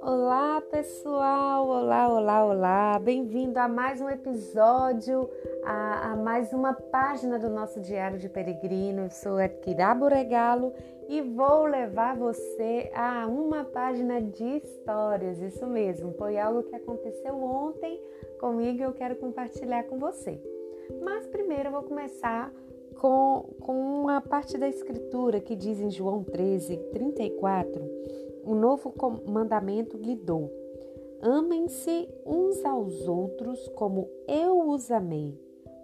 Olá pessoal, olá, olá, olá, bem-vindo a mais um episódio, a, a, mais uma página do nosso Diário de Peregrino. Eu sou Edkira Regalo e vou levar você a uma página de histórias, isso mesmo, foi algo que aconteceu ontem comigo e eu quero compartilhar com você. Mas primeiro eu vou começar com, com uma parte da escritura que diz em João 13, 34 o novo mandamento lhe dou: amem-se uns aos outros como eu os amei.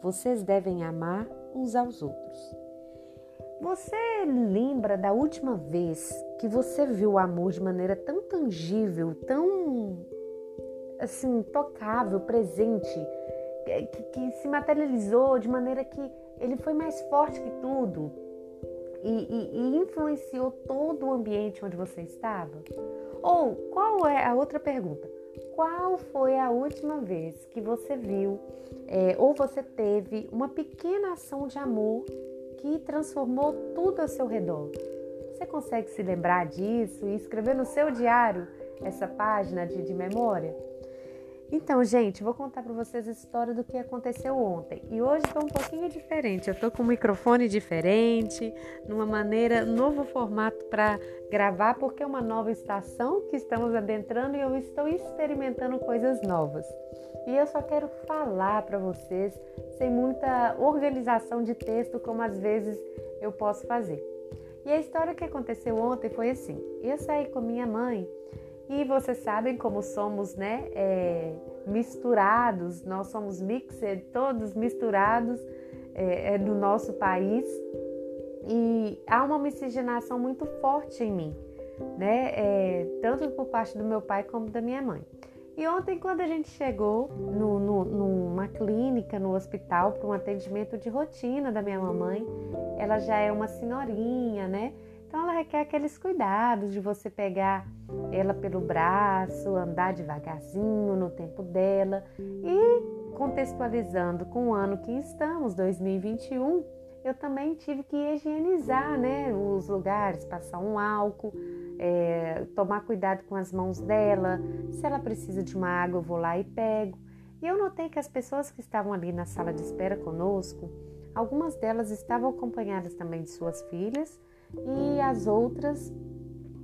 Vocês devem amar uns aos outros. Você lembra da última vez que você viu o amor de maneira tão tangível, tão assim, tocável, presente, que, que se materializou de maneira que ele foi mais forte que tudo? e, e, e influenciou todo o ambiente onde você estava? Ou qual é a outra pergunta? Qual foi a última vez que você viu é, ou você teve uma pequena ação de amor que transformou tudo ao seu redor? Você consegue se lembrar disso e escrever no seu diário essa página de, de memória? Então, gente, vou contar para vocês a história do que aconteceu ontem. E hoje foi um pouquinho diferente. Eu tô com um microfone diferente, numa maneira, novo formato para gravar, porque é uma nova estação que estamos adentrando e eu estou experimentando coisas novas. E eu só quero falar para vocês sem muita organização de texto, como às vezes eu posso fazer. E a história que aconteceu ontem foi assim: eu saí com minha mãe e vocês sabem como somos, né? É, misturados, nós somos mixed, todos misturados é, é, no nosso país. E há uma miscigenação muito forte em mim, né? É, tanto por parte do meu pai como da minha mãe. E ontem, quando a gente chegou no, no, numa clínica, no hospital, para um atendimento de rotina da minha mamãe, ela já é uma senhorinha, né? Então ela requer aqueles cuidados de você pegar ela pelo braço, andar devagarzinho no tempo dela e contextualizando com o ano que estamos, 2021, eu também tive que higienizar né, os lugares, passar um álcool, é, tomar cuidado com as mãos dela. Se ela precisa de uma água, eu vou lá e pego. E eu notei que as pessoas que estavam ali na sala de espera conosco, algumas delas estavam acompanhadas também de suas filhas e as outras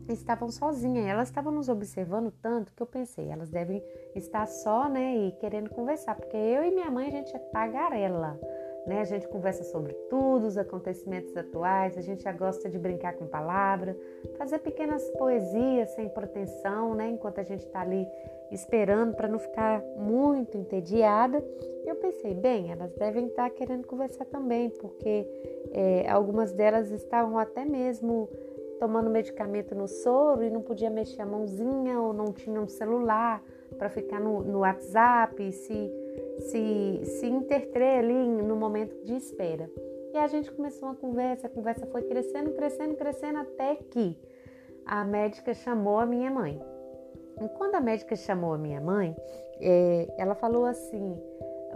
estavam sozinhas. Elas estavam nos observando tanto que eu pensei, elas devem estar só, né, e querendo conversar, porque eu e minha mãe a gente é tagarela, né? A gente conversa sobre tudo, os acontecimentos atuais, a gente já gosta de brincar com palavra, fazer pequenas poesias sem proteção, né, enquanto a gente está ali esperando para não ficar muito entediada. Eu pensei, bem, elas devem estar querendo conversar também, porque é, algumas delas estavam até mesmo tomando medicamento no soro e não podia mexer a mãozinha ou não tinha um celular para ficar no, no WhatsApp, se, se, se interter ali no momento de espera. E a gente começou uma conversa, a conversa foi crescendo, crescendo, crescendo até que a médica chamou a minha mãe. E quando a médica chamou a minha mãe, é, ela falou assim: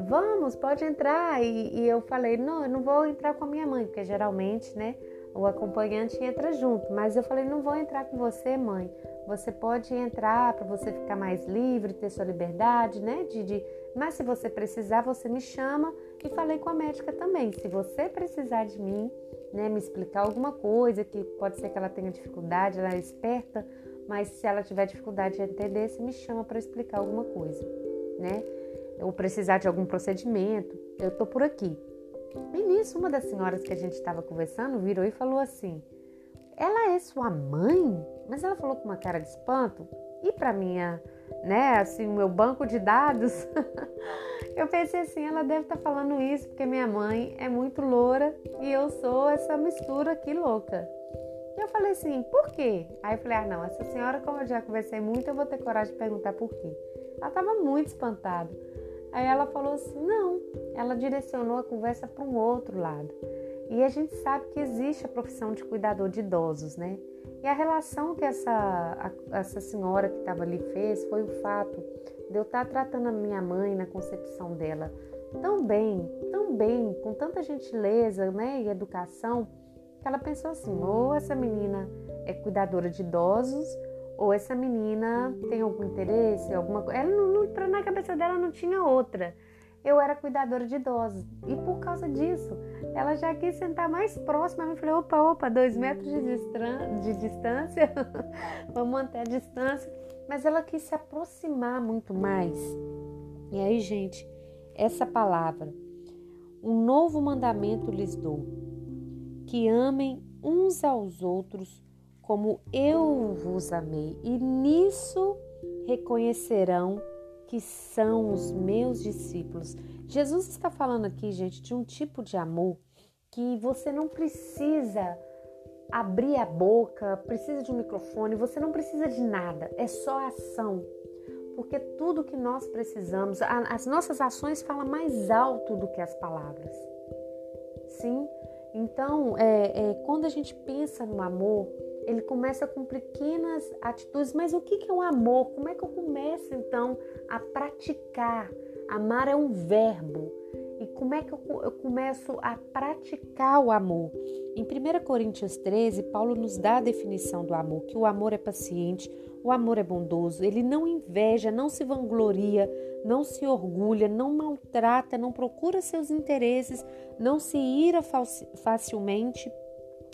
Vamos, pode entrar. E, e, eu falei: Não, eu não vou entrar com a minha mãe, porque geralmente, né, o acompanhante entra junto. Mas eu falei: Não vou entrar com você, mãe. Você pode entrar para você ficar mais livre, ter sua liberdade, né? De, de... Mas se você precisar, você me chama. E falei com a médica também: se você precisar de mim, né, me explicar alguma coisa, que pode ser que ela tenha dificuldade, ela é esperta mas se ela tiver dificuldade de entender, você me chama para explicar alguma coisa, né? Ou precisar de algum procedimento, eu tô por aqui. E nisso, uma das senhoras que a gente estava conversando virou e falou assim: Ela é sua mãe? Mas ela falou com uma cara de espanto. E para minha, né, assim, o meu banco de dados, eu pensei assim: ela deve estar tá falando isso porque minha mãe é muito loura e eu sou essa mistura aqui louca. E eu falei assim, por quê? Aí eu falei, ah, não, essa senhora, como eu já conversei muito, eu vou ter coragem de perguntar por quê. Ela estava muito espantada. Aí ela falou assim, não, ela direcionou a conversa para um outro lado. E a gente sabe que existe a profissão de cuidador de idosos, né? E a relação que essa, a, essa senhora que estava ali fez foi o fato de eu estar tá tratando a minha mãe na concepção dela tão bem, tão bem, com tanta gentileza né, e educação, que ela pensou assim: ou essa menina é cuidadora de idosos, ou essa menina tem algum interesse, alguma coisa. Ela não, na cabeça dela não tinha outra. Eu era cuidadora de idosos e por causa disso, ela já quis sentar mais próxima. Eu falei: opa, opa, dois metros de, de distância, vamos manter a distância. Mas ela quis se aproximar muito mais. E aí, gente, essa palavra, um novo mandamento lhes dou: que amem uns aos outros como eu vos amei, e nisso reconhecerão que são os meus discípulos. Jesus está falando aqui, gente, de um tipo de amor que você não precisa abrir a boca, precisa de um microfone, você não precisa de nada, é só ação. Porque tudo que nós precisamos, as nossas ações falam mais alto do que as palavras. Sim? Então, é, é, quando a gente pensa no amor, ele começa com pequenas atitudes, mas o que é um amor? Como é que eu começo então a praticar? Amar é um verbo. E como é que eu começo a praticar o amor? Em 1 Coríntios 13, Paulo nos dá a definição do amor: que o amor é paciente, o amor é bondoso, ele não inveja, não se vangloria, não se orgulha, não maltrata, não procura seus interesses, não se ira facilmente,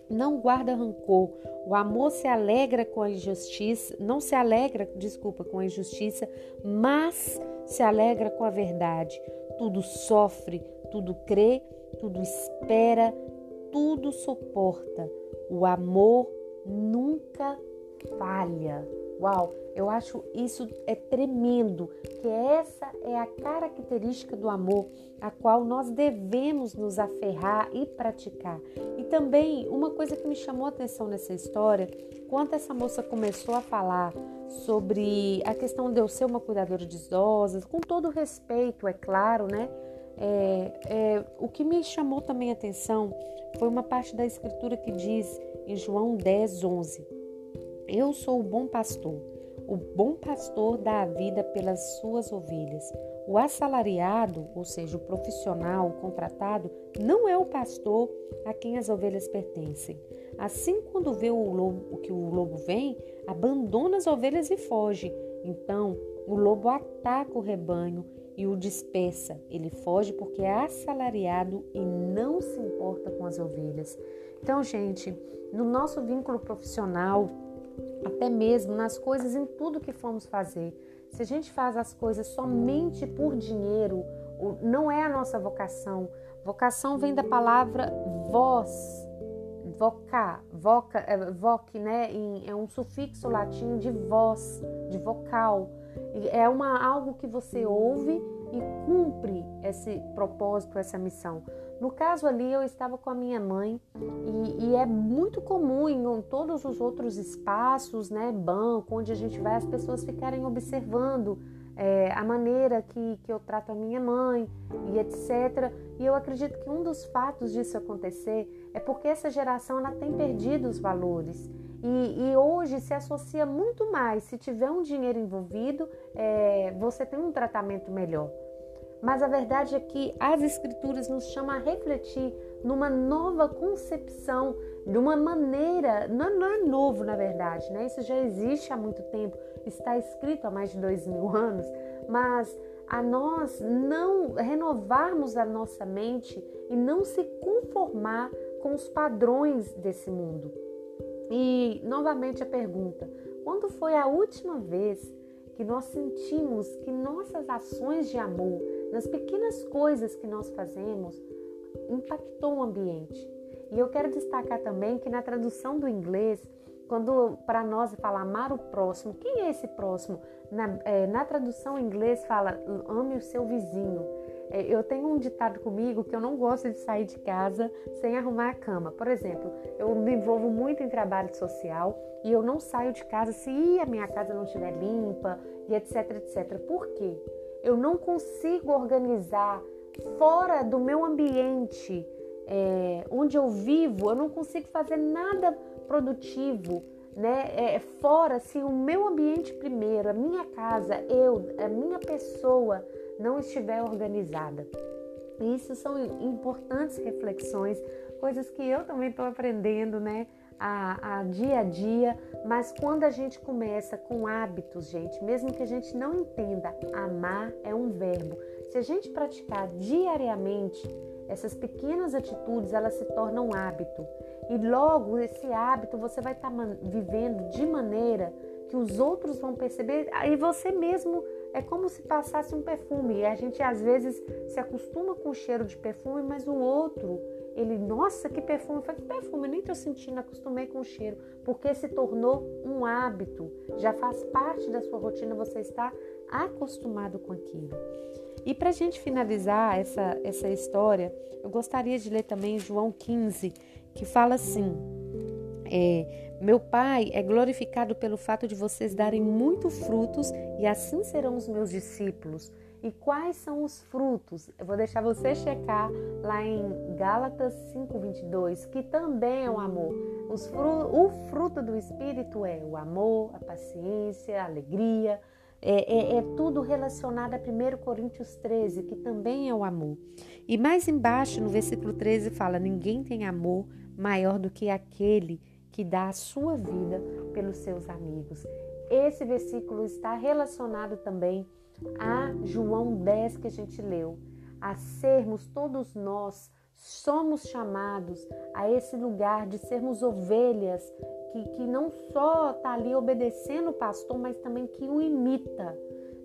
não guarda rancor. O amor se alegra com a injustiça, não se alegra, desculpa, com a injustiça, mas se alegra com a verdade. Tudo sofre, tudo crê, tudo espera, tudo suporta. O amor nunca falha. Uau, eu acho isso é tremendo, que essa é a característica do amor a qual nós devemos nos aferrar e praticar. E também uma coisa que me chamou a atenção nessa história, quando essa moça começou a falar sobre a questão de eu ser uma cuidadora de idosas, com todo respeito, é claro, né? É, é, o que me chamou também a atenção foi uma parte da escritura que diz em João 10, 11: Eu sou o bom pastor. O bom pastor dá a vida pelas suas ovelhas. O assalariado, ou seja, o profissional, o contratado, não é o pastor a quem as ovelhas pertencem. Assim, quando vê o lobo, que o lobo vem, abandona as ovelhas e foge. Então, o lobo ataca o rebanho e o dispersa. Ele foge porque é assalariado e não se importa com as ovelhas. Então, gente, no nosso vínculo profissional, até mesmo nas coisas, em tudo que formos fazer. Se a gente faz as coisas somente por dinheiro, não é a nossa vocação. Vocação vem da palavra voz, vocar, voca, é, né? É um sufixo latim de voz, de vocal. É uma algo que você ouve e cumpre esse propósito, essa missão. No caso ali, eu estava com a minha mãe e, e, é muito comum em todos os outros espaços, né, banco, onde a gente vai, as pessoas ficarem observando é, a maneira que, que eu trato a minha mãe e etc. E eu acredito que um dos fatos disso acontecer é porque essa geração ela tem perdido os valores. E, e hoje se associa muito mais. Se tiver um dinheiro envolvido, é, você tem um tratamento melhor. Mas a verdade é que as Escrituras nos chamam a refletir numa nova concepção, de uma maneira, não, não, é novo na verdade, né? Isso já existe há muito tempo, está escrito há mais de dois mil anos, mas a nós não renovarmos a nossa mente e não se conformar com os padrões desse mundo. E novamente a pergunta: quando foi a última vez que nós sentimos que nossas ações de amor, nas pequenas coisas que nós fazemos, impactou o ambiente. E eu quero destacar também que na tradução do inglês, quando para nós fala amar o próximo, quem é esse próximo? Na, é, na tradução em inglês fala ame o seu vizinho. É, eu tenho um ditado comigo que eu não gosto de sair de casa sem arrumar a cama. Por exemplo, eu me envolvo muito em trabalho social e eu não saio de casa se a minha casa não estiver limpa e etc, etc. Por quê? Eu não consigo organizar fora do meu ambiente é, onde eu vivo, eu não consigo fazer nada produtivo, né? É, fora se o meu ambiente primeiro, a minha casa, eu, a minha pessoa não estiver organizada. Isso são importantes reflexões coisas que eu também estou aprendendo, né? A, a, dia a dia, mas quando a gente começa com hábitos, gente, mesmo que a gente não entenda, amar é um verbo. Se a gente praticar diariamente essas pequenas atitudes, elas se tornam hábito. E logo esse hábito você vai estar tá vivendo de maneira que os outros vão perceber e você mesmo é como se passasse um perfume. E a gente às vezes se acostuma com o cheiro de perfume, mas o outro, ele, nossa, que perfume, foi que perfume, eu nem tô sentindo, acostumei com o cheiro, porque se tornou um hábito, já faz parte da sua rotina, você está acostumado com aquilo. E para a gente finalizar essa, essa história, eu gostaria de ler também João 15, que fala assim: é, Meu Pai é glorificado pelo fato de vocês darem muito frutos, e assim serão os meus discípulos. E quais são os frutos? Eu vou deixar você checar lá em Gálatas 5:22, que também é o amor. O fruto do Espírito é o amor, a paciência, a alegria, é, é, é, tudo relacionado a 1 Coríntios 13, que também é o amor. E mais embaixo, no versículo 13, fala: Ninguém tem amor maior do que aquele que dá a sua vida pelos seus amigos. Esse versículo está relacionado também a João 10 que a gente leu, a sermos todos nós somos chamados a esse lugar de sermos ovelhas que, que não só está ali obedecendo o pastor, mas também que o imita.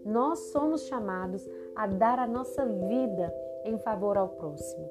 Nós somos chamados a dar a nossa vida em favor ao próximo.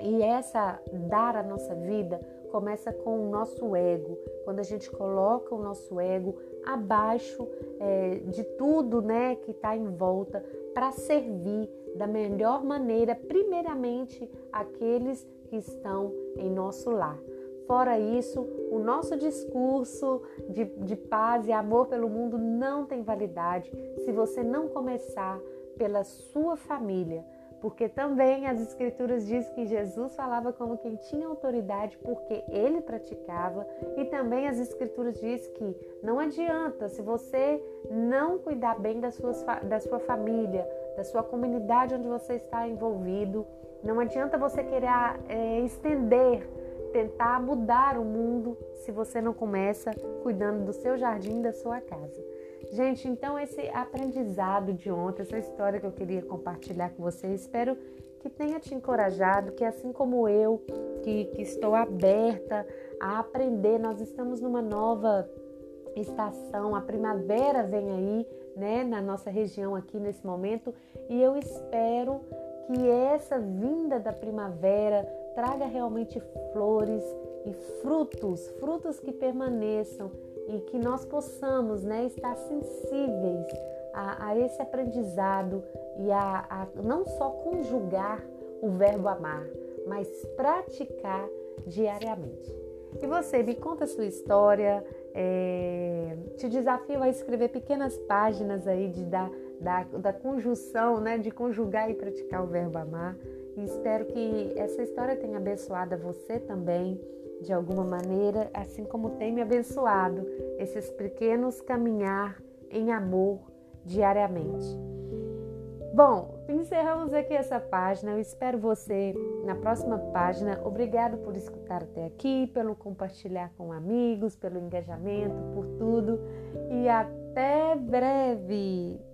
E essa dar a nossa vida começa com o nosso ego, quando a gente coloca o nosso ego abaixo é, de tudo né, que está em volta para servir da melhor maneira, primeiramente, aqueles que estão em nosso lar. Fora isso, o nosso discurso de, de paz e amor pelo mundo não tem validade se você não começar pela sua família porque também as escrituras diz que Jesus falava como quem tinha autoridade porque ele praticava e também as escrituras diz que não adianta se você não cuidar bem da sua, da sua família, da sua comunidade onde você está envolvido, não adianta você querer é, estender, tentar mudar o mundo se você não começa cuidando do seu jardim, da sua casa. Gente, então esse aprendizado de ontem, essa história que eu queria compartilhar com vocês, espero que tenha te encorajado, que assim como eu, que, que estou aberta a aprender, nós estamos numa nova estação, a primavera vem aí, né, na nossa região aqui nesse momento, e eu espero que essa vinda da primavera traga realmente flores e frutos, frutos que permaneçam e que nós possamos né, estar sensíveis a, a esse aprendizado e a, a não só conjugar o verbo amar, mas praticar diariamente. E você, me conta a sua história, é, te desafio a escrever pequenas páginas aí de, da, da, da conjunção, né, de conjugar e praticar o verbo amar. E espero que essa história tenha abençoado você também de alguma maneira, assim como tem me abençoado esses pequenos caminhar em amor diariamente. Bom, encerramos aqui essa página. Eu espero você na próxima página. Obrigado por escutar até aqui, pelo compartilhar com amigos, pelo engajamento, por tudo. E até breve!